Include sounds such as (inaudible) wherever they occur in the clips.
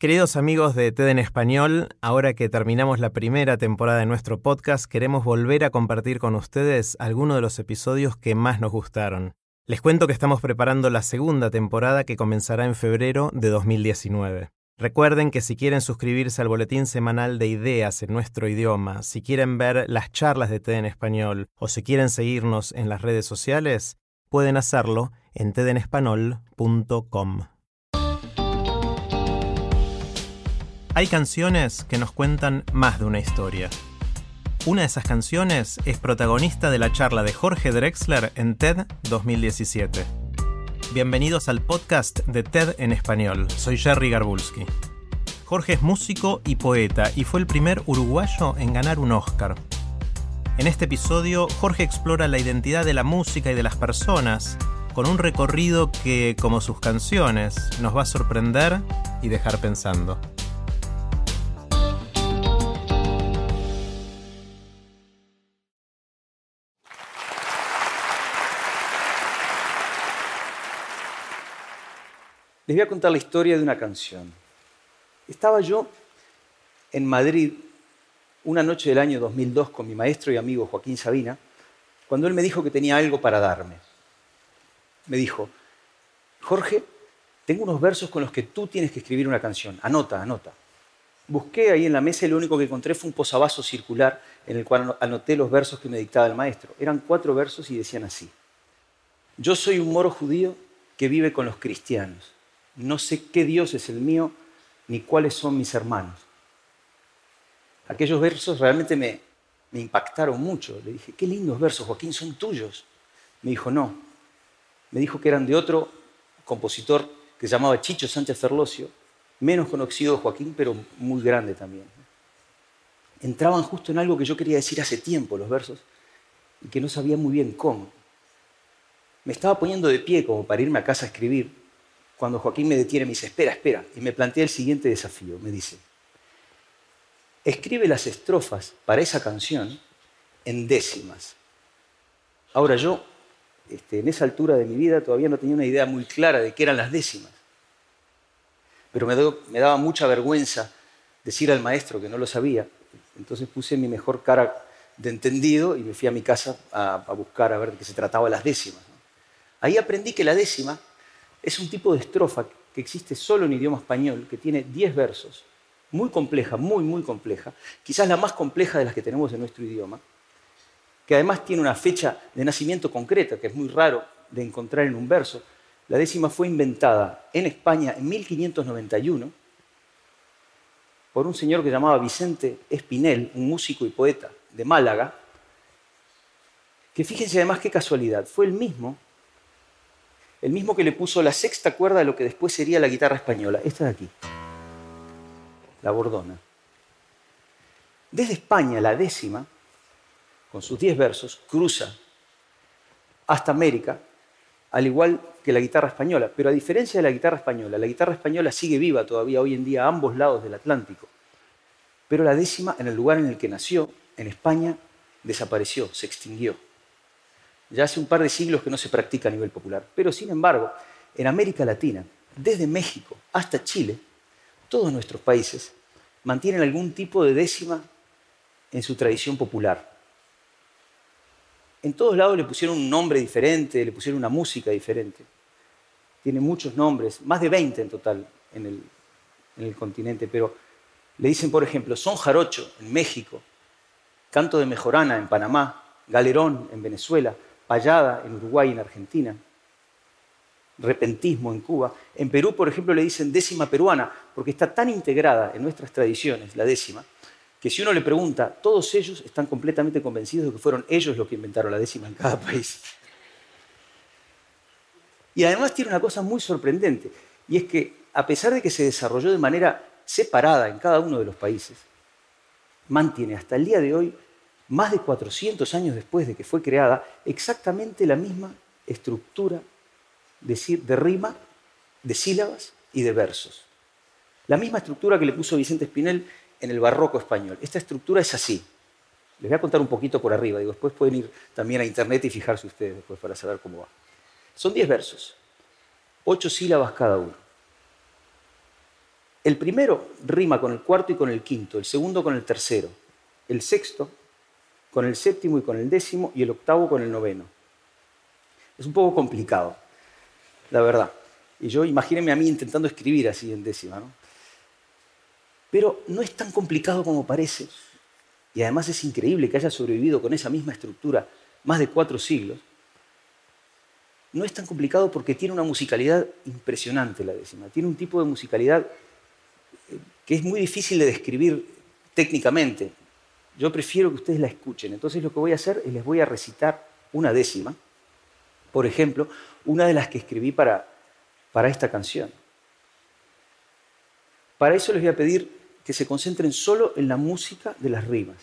Queridos amigos de TED en Español, ahora que terminamos la primera temporada de nuestro podcast, queremos volver a compartir con ustedes algunos de los episodios que más nos gustaron. Les cuento que estamos preparando la segunda temporada que comenzará en febrero de 2019. Recuerden que si quieren suscribirse al boletín semanal de ideas en nuestro idioma, si quieren ver las charlas de TED en Español o si quieren seguirnos en las redes sociales, pueden hacerlo en tedenespanol.com. Hay canciones que nos cuentan más de una historia. Una de esas canciones es protagonista de la charla de Jorge Drexler en TED 2017. Bienvenidos al podcast de TED en español. Soy Jerry Garbulski. Jorge es músico y poeta y fue el primer uruguayo en ganar un Oscar. En este episodio, Jorge explora la identidad de la música y de las personas con un recorrido que, como sus canciones, nos va a sorprender y dejar pensando. Les voy a contar la historia de una canción. Estaba yo en Madrid una noche del año 2002 con mi maestro y amigo Joaquín Sabina, cuando él me dijo que tenía algo para darme. Me dijo, Jorge, tengo unos versos con los que tú tienes que escribir una canción. Anota, anota. Busqué ahí en la mesa y lo único que encontré fue un posavasos circular en el cual anoté los versos que me dictaba el maestro. Eran cuatro versos y decían así. Yo soy un moro judío que vive con los cristianos no sé qué Dios es el mío ni cuáles son mis hermanos. Aquellos versos realmente me, impactaron mucho. Le dije, qué lindos versos, Joaquín, son tuyos. Me dijo, no. Me dijo que eran de otro compositor que se llamaba Chicho Sánchez Ferlosio, menos conocido Joaquín, pero muy grande también. Entraban justo en algo que yo quería decir hace tiempo, los versos, y que no sabía muy bien cómo. Me estaba poniendo de pie como para irme a casa a escribir, cuando Joaquín me detiene, me dice, espera, espera, y me plantea el siguiente desafío. Me dice, escribe las estrofas para esa canción en décimas. Ahora yo, este, en esa altura de mi vida, todavía no tenía una idea muy clara de qué eran las décimas. Pero me, daba mucha vergüenza decir al maestro que no lo sabía. Entonces puse mi mejor cara de entendido y me fui a mi casa a, buscar a ver qué se trataba las décimas. Ahí aprendí que la décima es un tipo de estrofa que existe solo en idioma español, que tiene 10 versos, muy compleja, muy, muy compleja, quizás la más compleja de las que tenemos en nuestro idioma, que además tiene una fecha de nacimiento concreta, que es muy raro de encontrar en un verso. La décima fue inventada en España en 1591 por un señor que llamaba Vicente Espinel, un músico y poeta de Málaga, que fíjense además qué casualidad, fue el mismo el mismo que le puso la sexta cuerda a lo que después sería la guitarra española, esta de aquí, la bordona. Desde España, la décima, con sus diez versos, cruza hasta América, al igual que la guitarra española. Pero a diferencia de la guitarra española, la guitarra española sigue viva todavía hoy en día a ambos lados del Atlántico. Pero la décima, en el lugar en el que nació, en España, desapareció, se extinguió. Ya hace un par de siglos que no se practica a nivel popular. Pero sin embargo, en América Latina, desde México hasta Chile, todos nuestros países mantienen algún tipo de décima en su tradición popular. En todos lados le pusieron un nombre diferente, le pusieron una música diferente. Tiene muchos nombres, más de 20 en total en el, en el continente, pero le dicen, por ejemplo, son jarocho en México, canto de mejorana en Panamá, galerón en Venezuela, payada en Uruguay y en Argentina, repentismo en Cuba. En Perú, por ejemplo, le dicen décima peruana, porque está tan integrada en nuestras tradiciones, la décima, que si uno le pregunta, todos ellos están completamente convencidos de que fueron ellos los que inventaron la décima en cada país. Y además tiene una cosa muy sorprendente, y es que a pesar de que se desarrolló de manera separada en cada uno de los países, mantiene hasta el día de hoy, más de 400 años después de que fue creada, exactamente la misma estructura de, de rima, de sílabas y de versos. La misma estructura que le puso Vicente Espinel en el barroco español. Esta estructura es así. Les voy a contar un poquito por arriba, digo, después pueden ir también a internet y fijarse ustedes después para saber cómo va. Son 10 versos, 8 sílabas cada uno. El primero rima con el cuarto y con el quinto, el segundo con el tercero, el sexto con el séptimo y con el décimo y el octavo con el noveno. Es un poco complicado, la verdad. Y yo imagínense a mí intentando escribir así en décima, ¿no? Pero no es tan complicado como parece. Y además es increíble que haya sobrevivido con esa misma estructura más de cuatro siglos. No es tan complicado porque tiene una musicalidad impresionante la décima. Tiene un tipo de musicalidad eh, que es muy difícil de describir técnicamente. Yo prefiero que ustedes la escuchen. Entonces lo que voy a hacer es les voy a recitar una décima. Por ejemplo, una de las que escribí para, para esta canción. Para eso les voy a pedir que se concentren solo en la música de las rimas.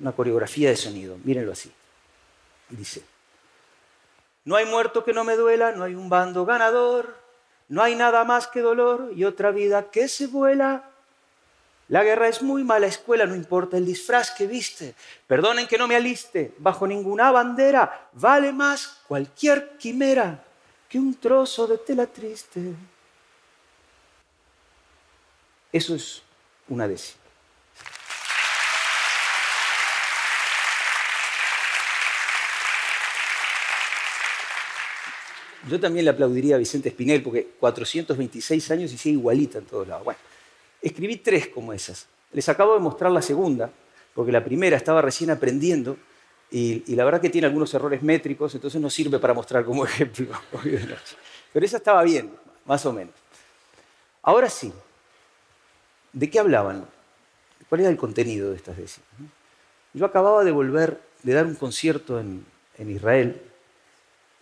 Una coreografía de sonido, mírenlo así. Dice, no hay muerto que no me duela, no hay un bando ganador, no hay nada más que dolor y otra vida que se vuela. La guerra es muy mala escuela, no importa el disfraz que viste. Perdonen que no me aliste, bajo ninguna bandera vale más cualquier quimera que un trozo de tela triste. Eso es una décima. Yo también le aplaudiría a Vicente Espinel porque 426 años y sigue igualita en todos lados. Bueno, escribí tres como esas. Les acabo de mostrar la segunda, porque la primera estaba recién aprendiendo y, la verdad que tiene algunos errores métricos, entonces no sirve para mostrar como (laughs) ejemplo. Pero esa estaba bien, más o menos. Ahora sí, ¿de qué hablaban? ¿Cuál era el contenido de estas décimas? Yo acababa de volver de dar un concierto en, Israel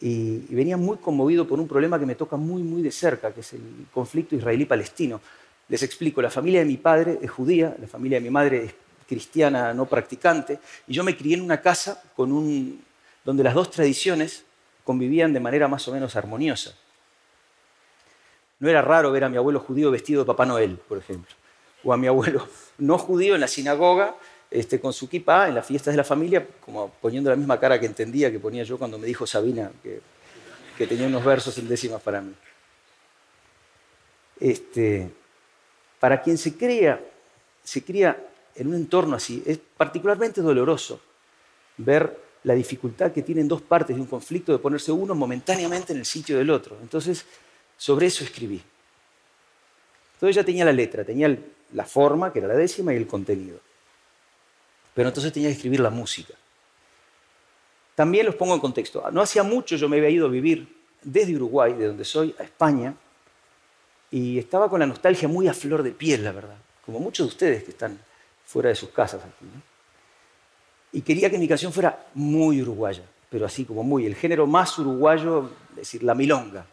y, venía muy conmovido por un problema que me toca muy, muy de cerca, que es el conflicto israelí-palestino. Les explico, la familia de mi padre es judía, la familia de mi madre es cristiana no practicante, y yo me crié en una casa donde las dos tradiciones convivían de manera más o menos armoniosa. No era raro ver a mi abuelo judío vestido de Papá Noel, por ejemplo o a mi abuelo (laughs) no judío en la sinagoga este, con su kippah en las fiestas de la familia, como poniendo la misma cara que entendía que ponía yo cuando me dijo Sabina que, tenía unos versos en décimas para mí. Este, para quien se crea, se cría en un entorno así, es particularmente doloroso ver la dificultad que tienen dos partes de un conflicto de ponerse uno momentáneamente en el sitio del otro. Entonces, sobre eso escribí. Entonces ya tenía la letra, tenía la forma, que era la décima, y el contenido. Pero entonces tenía que escribir la música. También los pongo en contexto. No hacía mucho yo me había ido a vivir desde Uruguay, de donde soy, a España, y estaba con la nostalgia muy a flor de piel, la verdad, como muchos de ustedes que están fuera de sus casas aquí. Y quería que mi canción fuera muy uruguaya, pero así como muy, el género más uruguayo, es decir, la milonga.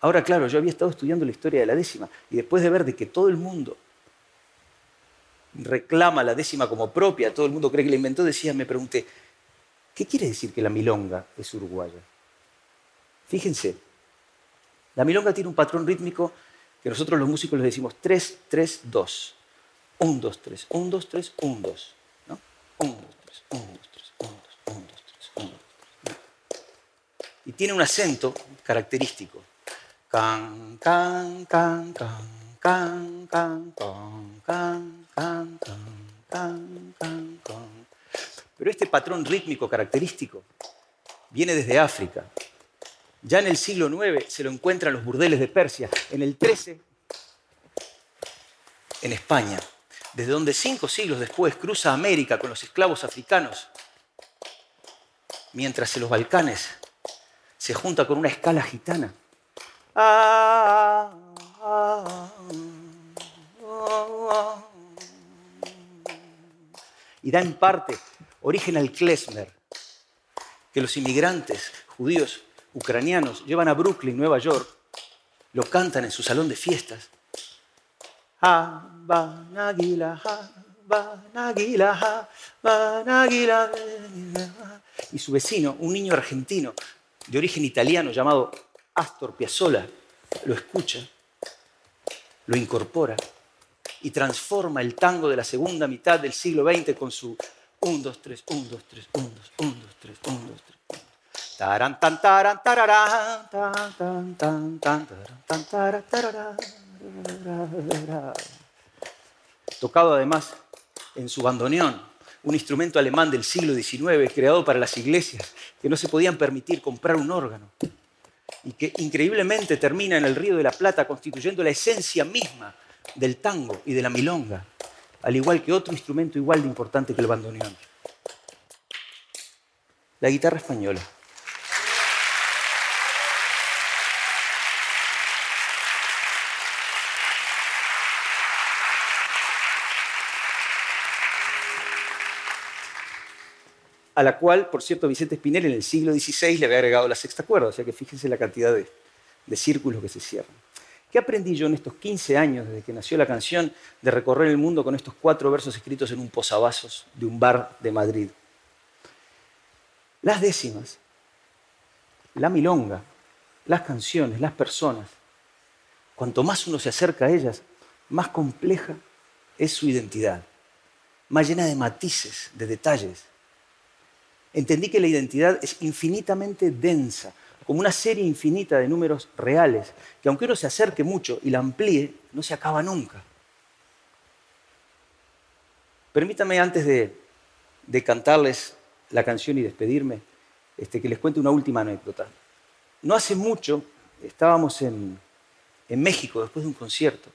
Ahora, claro, yo había estado estudiando la historia de la décima y después de ver de que todo el mundo reclama la décima como propia, todo el mundo cree que la inventó, decía, me pregunté, ¿qué quiere decir que la milonga es uruguaya? Fíjense, la milonga tiene un patrón rítmico que nosotros los músicos le decimos 3, 3, 2. 1, 2, 3, 1, 2, 3, 1, 2. ¿no? 1, 2, 3, 1, 2, 3, 1, 2, 1, 2, 3, 1, 2, 3. Y tiene un acento característico. Can, can, can, can, can, can, can, can, can, can, can, can. Pero este patrón rítmico característico viene desde África. Ya en el siglo IX se lo encuentran los burdeles de Persia. En el XIII, en España, desde donde cinco siglos después cruza América con los esclavos africanos, mientras en los Balcanes se junta con una escala gitana y da en parte origen al klezmer, que los inmigrantes judíos ucranianos llevan a Brooklyn, Nueva York, lo cantan en su salón de fiestas Y su vecino, un niño argentino de origen italiano llamado Astor Piazzolla, lo escucha, lo incorpora y transforma el tango de la segunda mitad del siglo XX con su 1, 2, 3, 1, 2, 3, 1, 2, 1, 2, 3, 1, 2, 3. Taran, tan, taran, tararán, tan, tan, tan, tan, tan, tararán, Tocado además en su bandoneón, un instrumento alemán del siglo XIX creado para las iglesias que no se podían permitir comprar un órgano y que increíblemente termina en el Río de la Plata constituyendo la esencia misma del tango y de la milonga, al igual que otro instrumento igual de importante que el bandoneón. La guitarra española. A la cual, por cierto, Vicente Spinelli en el siglo XVI le había agregado la sexta cuerda, o sea que fíjense la cantidad de, de círculos que se cierran. ¿Qué aprendí yo en estos 15 años desde que nació la canción de recorrer el mundo con estos cuatro versos escritos en un posavasos de un bar de Madrid? Las décimas, la milonga, las canciones, las personas, cuanto más uno se acerca a ellas, más compleja es su identidad, más llena de matices, de detalles entendí que la identidad es infinitamente densa, como una serie infinita de números reales, que aunque uno se acerque mucho y la amplíe, no se acaba nunca. Permítame antes de, cantarles la canción y despedirme, este, que les cuente una última anécdota. No hace mucho estábamos en México después de un concierto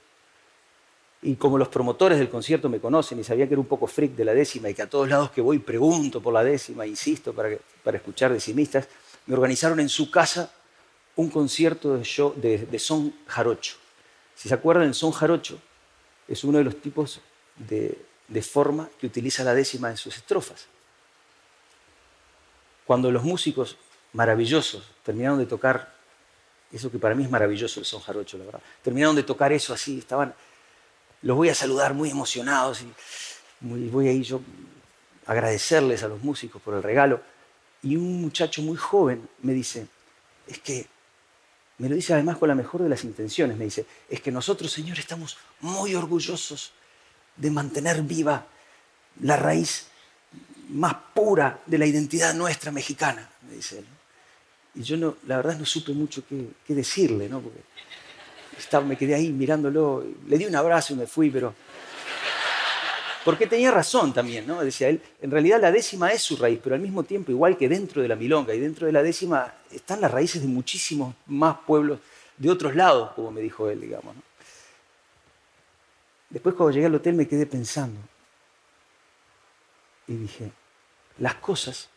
y como los promotores del concierto me conocen y sabía que era un poco freak de la décima y que a todos lados que voy pregunto por la décima, insisto, para, para escuchar decimistas, me organizaron en su casa un concierto de, show, de, son jarocho. Si se acuerdan, son jarocho es uno de los tipos de, de forma que utiliza la décima en sus estrofas. Cuando los músicos maravillosos terminaron de tocar eso que para mí es maravilloso el son jarocho, la verdad, terminaron de tocar eso así, estaban los voy a saludar muy emocionados y voy a ir yo agradecerles a los músicos por el regalo. Y un muchacho muy joven me dice, es que, me lo dice además con la mejor de las intenciones, me dice, es que nosotros, Señor, estamos muy orgullosos de mantener viva la raíz más pura de la identidad nuestra mexicana, me dice él. Y yo no, la verdad no supe mucho qué, qué decirle, ¿no? Porque me quedé ahí mirándolo, le di un abrazo y me fui, pero... Porque tenía razón también, ¿no? Decía él, en realidad la décima es su raíz, pero al mismo tiempo, igual que dentro de la milonga y dentro de la décima, están las raíces de muchísimos más pueblos de otros lados, como me dijo él, digamos. Después cuando llegué al hotel me quedé pensando y dije, las cosas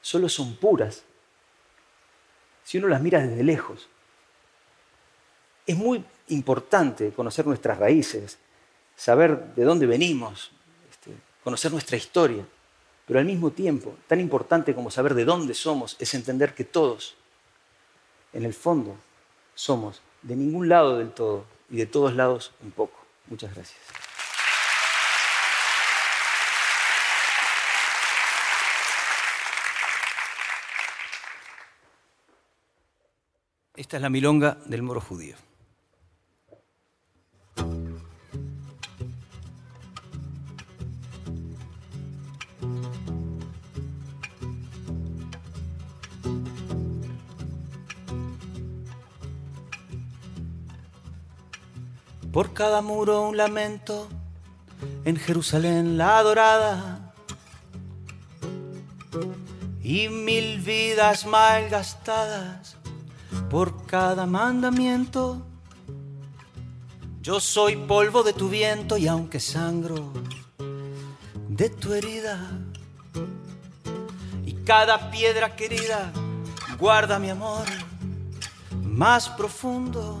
solo son puras si uno las mira desde lejos. Es muy importante conocer nuestras raíces, saber de dónde venimos, este, conocer nuestra historia, pero al mismo tiempo, tan importante como saber de dónde somos, es entender que todos, en el fondo, somos de ningún lado del todo y de todos lados un poco. Muchas gracias. Esta es la milonga del moro judío. Por cada muro un lamento, en Jerusalén la adorada, y mil vidas mal gastadas por cada mandamiento. Yo soy polvo de tu viento y aunque sangro de tu herida, y cada piedra querida guarda mi amor más profundo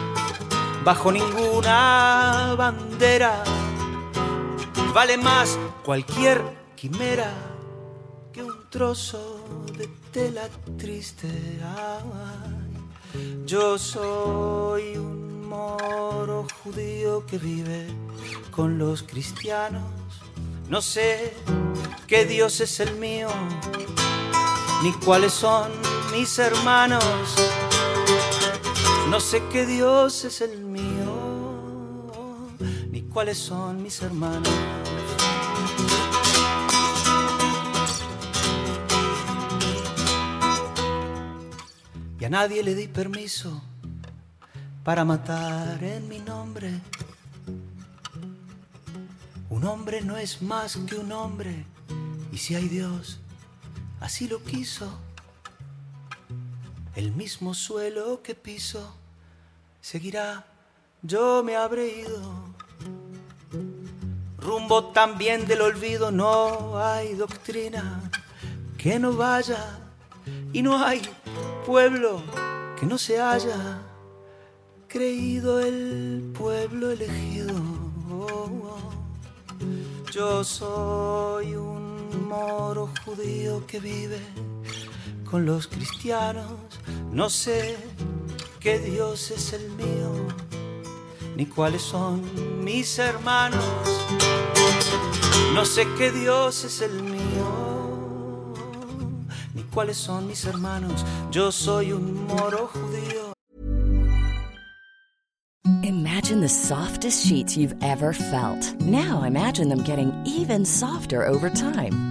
bajo ninguna bandera. Vale más cualquier quimera que un trozo de tela triste. yo soy un moro judío que vive con los cristianos. No sé qué Dios es el mío, ni cuáles son mis hermanos. No sé qué Dios es el mío, ni cuáles son mis hermanos. Y a nadie le di permiso para matar en mi nombre. Un hombre no es más que un hombre, y si hay Dios, así lo quiso. El mismo suelo que piso seguirá, yo me habré ido. Rumbo también del olvido, no hay doctrina que no vaya y no hay pueblo que no se haya creído el pueblo elegido. Yo soy un moro judío que vive con los cristianos. No sé qué Dios es el mío, ni cuáles son mis hermanos. No sé qué Dios es el mío, ni cuáles son mis hermanos. Yo soy un moro judío. Imagine the softest sheets you've ever felt. Now imagine them getting even softer over time.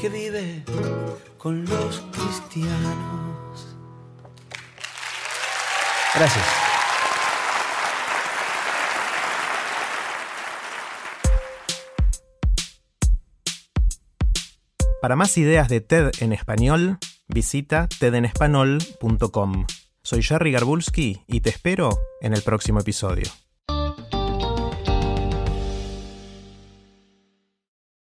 Que vive con los cristianos. Gracias. Para más ideas de TED en español, visita tedenespanol.com. Soy Jerry Garbulski y te espero en el próximo episodio.